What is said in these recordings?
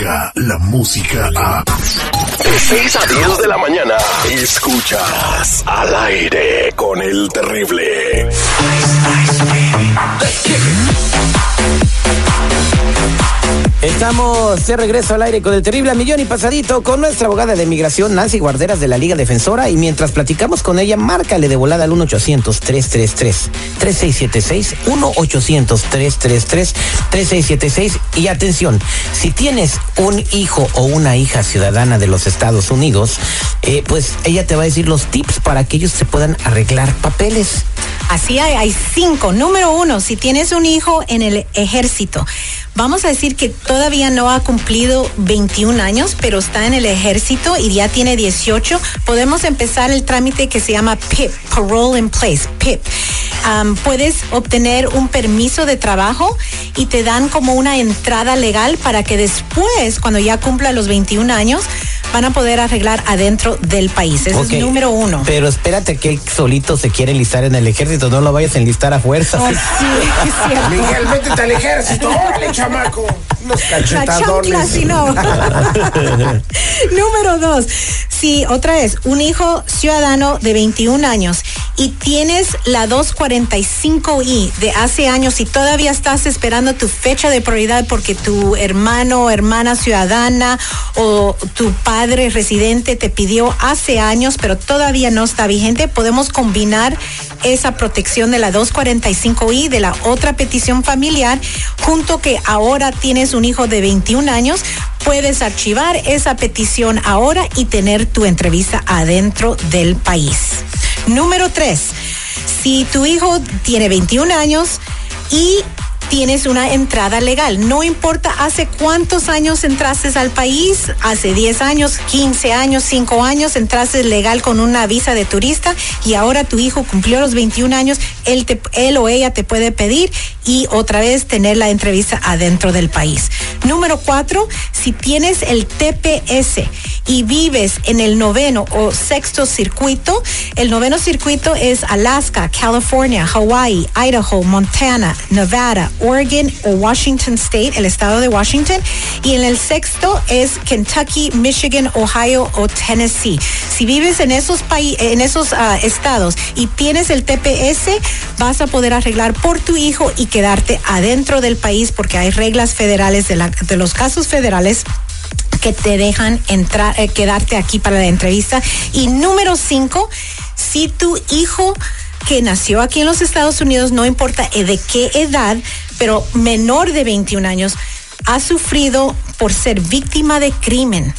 Llega la música a... De 6 a 10 de la mañana. Escuchas al aire con el terrible. Estamos de regreso al aire con el terrible millón y pasadito con nuestra abogada de migración Nancy Guarderas de la Liga Defensora y mientras platicamos con ella, márcale de volada al 1-800-333-3676, 1-800-333-3676 y atención, si tienes un hijo o una hija ciudadana de los Estados Unidos, eh, pues ella te va a decir los tips para que ellos se puedan arreglar papeles. Así hay, hay cinco. Número uno, si tienes un hijo en el ejército, vamos a decir que todavía no ha cumplido 21 años, pero está en el ejército y ya tiene 18, podemos empezar el trámite que se llama PIP, Parole in Place, PIP. Puedes obtener un permiso de trabajo y te dan como una entrada legal para que después, cuando ya cumpla los 21 años, van a poder arreglar adentro del país. Ese Ok, es número uno. Pero espérate que él solito se quiere enlistar en el ejército, no lo vayas a enlistar a fuerza. Oh, sí. Miguel, métete al ejército. Órale, chamaco. Unos La cachetadones. si no. Número dos, si otra vez, un hijo ciudadano de 21 años y tienes la 245I de hace años y todavía estás esperando tu fecha de prioridad porque tu hermano o hermana ciudadana o tu padre residente te pidió hace años, pero todavía no está vigente, podemos combinar esa protección de la 245I de la otra petición familiar junto que ahora tienes un hijo de 21 años, puedes archivar esa petición ahora y tener tu entrevista adentro del país. Número tres, si tu hijo tiene 21 años y tienes una entrada legal. No importa hace cuántos años entraste al país, hace 10 años, 15 años, 5 años, entraste legal con una visa de turista y ahora tu hijo cumplió los 21 años, él, o ella te puede pedir y otra vez tener la entrevista adentro del país. Número 4, si tienes el TPS y vives en el noveno o sexto circuito, el noveno circuito es Alaska, California, Hawaii, Idaho, Montana, Nevada, Oregon o Washington State, el estado de Washington, y en el sexto es Kentucky, Michigan, Ohio o Tennessee. Si vives en esos países, en esos ah, estados y tienes el TPS, vas a poder arreglar por tu hijo y quedarte adentro del país porque hay reglas federales de los casos federales que te dejan entrar, eh, quedarte aquí para la entrevista. Y número cinco, si tu hijo que nació aquí en los Estados Unidos, no importa eh, de qué edad, pero menor de 21 años, ha sufrido por ser víctima de crimen.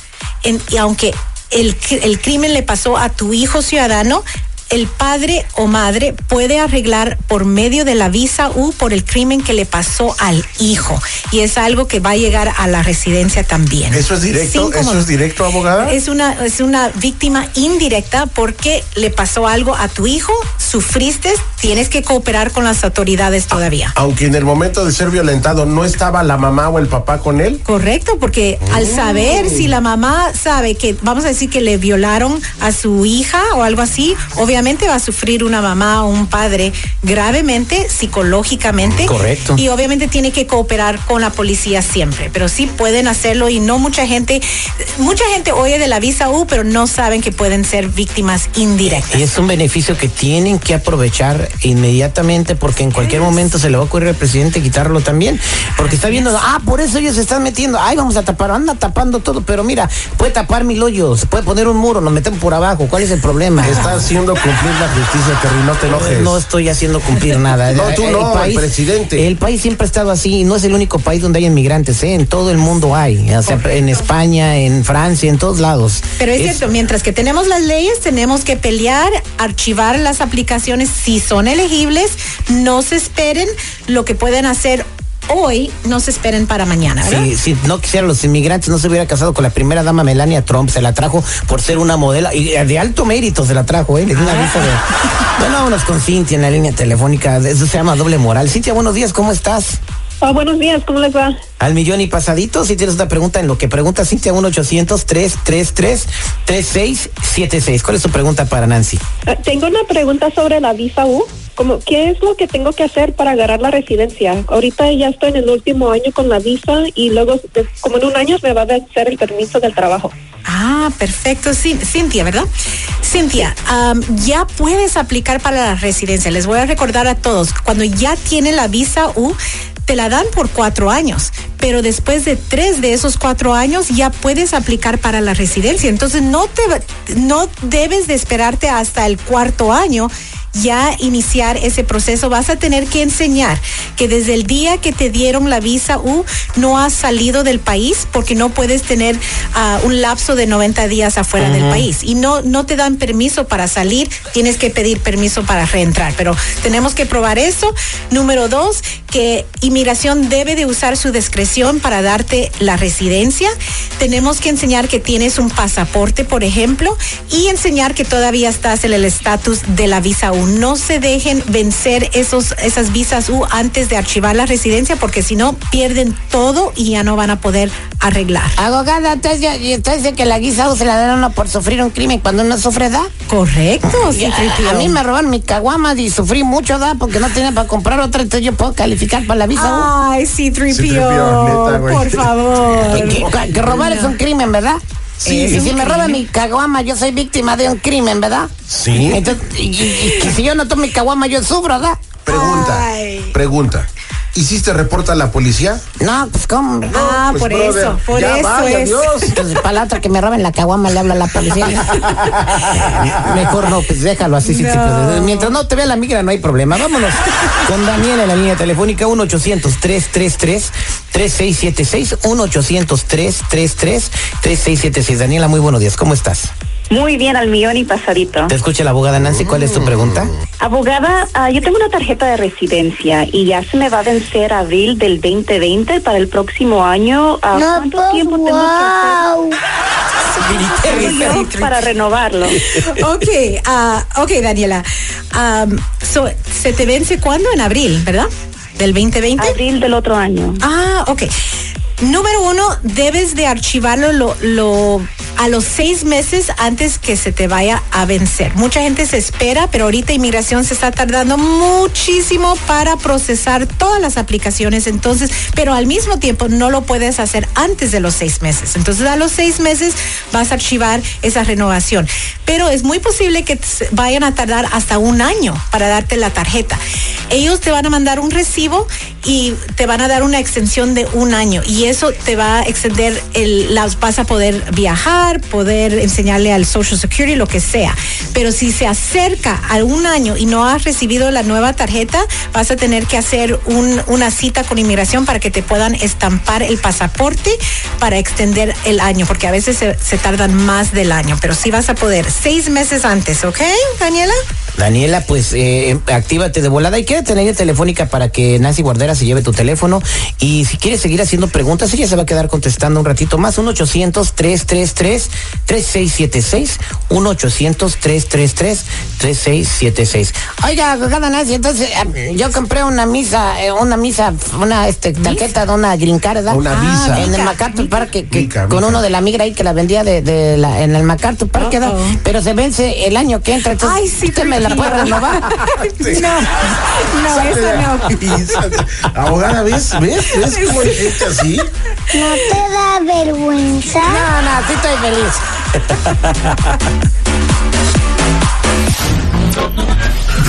En- y aunque el, cri- el crimen le pasó a tu hijo ciudadano, el padre o madre puede arreglar por medio de la visa U por el crimen que le pasó al hijo. Y es algo que va a llegar a la residencia también. ¿Eso es directo? Sin ¿Eso como- es directo, abogada? Es una, es una víctima indirecta porque le pasó algo a tu hijo, sufriste, tienes que cooperar con las autoridades todavía. Aunque en el momento de ser violentado no estaba la mamá o el papá con él. Correcto, porque al saber si la mamá sabe que, vamos a decir que le violaron a su hija o algo así, obviamente va a sufrir una mamá o un padre gravemente, psicológicamente. Correcto. Y obviamente tiene que cooperar con la policía siempre, pero sí pueden hacerlo y no mucha gente, mucha gente oye de la visa U, pero no saben que pueden ser víctimas indirectas. Y es un beneficio que tienen que aprovechar inmediatamente porque en cualquier momento se le va a ocurrir al presidente quitarlo también. Porque está viendo, ah, por eso ellos se están metiendo, ay, vamos a tapar, anda tapando todo, pero mira, puede tapar mil hoyos, se puede poner un muro, nos metemos por abajo, ¿cuál es el problema? Está haciendo cumplir la justicia, Terry, no te enojes. No estoy haciendo cumplir nada. No, tú no, el presidente. El país siempre ha estado así y no es el único país donde hay inmigrantes, ¿eh? En todo el mundo hay. O sea, en España, en Francia, en todos lados. Pero es, cierto, mientras que tenemos las leyes, tenemos que pelear, archivar las aplicaciones si son elegibles, no se esperen lo que pueden hacer hoy, no se esperen para mañana, ¿verdad? Si, si no quisieran los inmigrantes, no se hubiera casado con la primera dama Melania Trump. Se la trajo por ser una modelo y de alto mérito se la trajo, ¿eh? Le dio una visa de. Bueno, vámonos con Cintia en la línea telefónica. Eso se llama doble moral. Cintia, buenos días, ¿cómo estás? Ah, buenos días, ¿cómo les va? Al millón y pasadito, si tienes una pregunta en lo que pregunta Cintia, 1-800-333-3676. ¿Cuál es tu pregunta para Nancy? Eh, tengo una pregunta sobre la visa U. como, ¿qué es lo que tengo que hacer para agarrar la residencia? Ahorita ya estoy en el último año con la visa y luego, como en un año, me va a vencer el permiso del trabajo. Ah, perfecto. Sí, Cintia, ¿verdad? Cintia, am, ya puedes aplicar para la residencia. Les voy a recordar a todos, cuando ya tiene la visa U, te la dan por cuatro años, pero después de tres de esos cuatro años ya puedes aplicar para la residencia. Entonces no te no debes de esperarte hasta el cuarto año ya iniciar ese proceso, vas a tener que enseñar que desde el día que te dieron la visa U no has salido del país porque no puedes tener ah, un lapso de 90 días afuera del país y no no te dan permiso para salir, tienes que pedir permiso para reentrar, pero tenemos que probar eso. Número dos, que inmigración debe de usar su discreción para darte la residencia. Tenemos que enseñar que tienes un pasaporte, por ejemplo, y enseñar que todavía estás en el estatus de la visa U. No se dejen vencer esos, esas visas U antes de archivar la residencia, porque si no, pierden todo y ya no van a poder arreglar. Abogada, entonces, usted dice que la guisa se la dan a uno por sufrir un crimen cuando uno sufre da. Correcto, sí, a, a mí me robaron mi caguama y sufrí mucho da porque no tenía para comprar otra, entonces yo puedo calificar para la visa U. Ay, sí, C-3PO, neta, güey. por favor. Que, que robar es un crimen, ¿verdad? Sí. Y Es si me roban mi caguama, yo soy víctima de un crimen, ¿verdad? Sí. Entonces, y, y- y si yo no tomo mi caguama, yo sufro, ¿verdad? Pregunta, Ay. pregunta. ¿Hiciste reporte a la policía? No, pues cómo. Ah, Pues, por brother, eso, por ya eso vaya, es. Dios. Entonces, para la otra que me roben la caguama, le habla a la policía. Mejor no, pues déjalo así. sí, sí, No. pues, mientras no te vea la migra, no hay problema. Vámonos con Daniela en la línea telefónica 1-800-333-3676. 1-800-333-3676. Daniela, muy buenos días. ¿Cómo estás? Muy bien, al millón y pasadito. Te escucha la abogada Nancy. ¿Cuál es tu pregunta? Abogada, ah, yo tengo una tarjeta de residencia y ya se me va a vencer abril del 2020 para el próximo año. Ah, ¿Cuánto tiempo tengo que hacer yo para renovarlo? Ok, ah, ok, Daniela. So, se te vence cuándo? En abril, ¿verdad? Del 2020. Abril del otro año. Ah, ok. Número uno, debes de archivarlo lo, lo- a los seis meses antes que se te vaya a vencer. Mucha gente se espera, pero ahorita inmigración se está tardando muchísimo para procesar todas las aplicaciones. Entonces, pero al mismo tiempo no lo puedes hacer antes de los seis meses. Entonces, a los seis meses vas a archivar esa renovación. Pero es muy posible que vayan a tardar hasta un año para darte la tarjeta. Ellos te van a mandar un recibo y te van a dar una extensión de un año y eso te va a extender el las vas a poder viajar, poder enseñarle al Social Security lo que sea. Pero si se acerca a un año y no has recibido la nueva tarjeta, vas a tener que hacer un- una cita con inmigración para que te puedan estampar el pasaporte para extender el año, porque a veces se, se tardan más del año, pero sí vas a poder seis meses antes, ¿ok, Daniela? Daniela, pues eh, actívate de volada y quédate en la línea telefónica para que Nancy Guardera se lleve tu teléfono. Y si quieres seguir haciendo preguntas, ella se va a quedar contestando un ratito más. 1-800-333-3676. 1-800-333-3676. Oiga, abogada Nancy, entonces eh, yo compré una misa, eh, una misa, una este, tarjeta de una green card, ¿verdad? Una Ah, visa. En el MacArthur Park, que, que Mica, con mica. uno de la migra ahí que la vendía de, de la, en el MacArthur Park, ¿verdad? Uh-oh. Pero se vence el año que entra, entonces Ay, sí, usted me la renovar. No, no, eso no. Abogada, ¿ves? ¿Ves? ¿Ves cómo hay gente así? ¿No te da vergüenza? No, no, sí estoy feliz.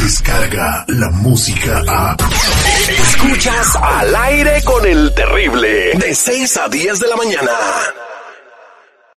Descarga la música a. Escuchas al aire con el terrible. De 6 a 10 de la mañana.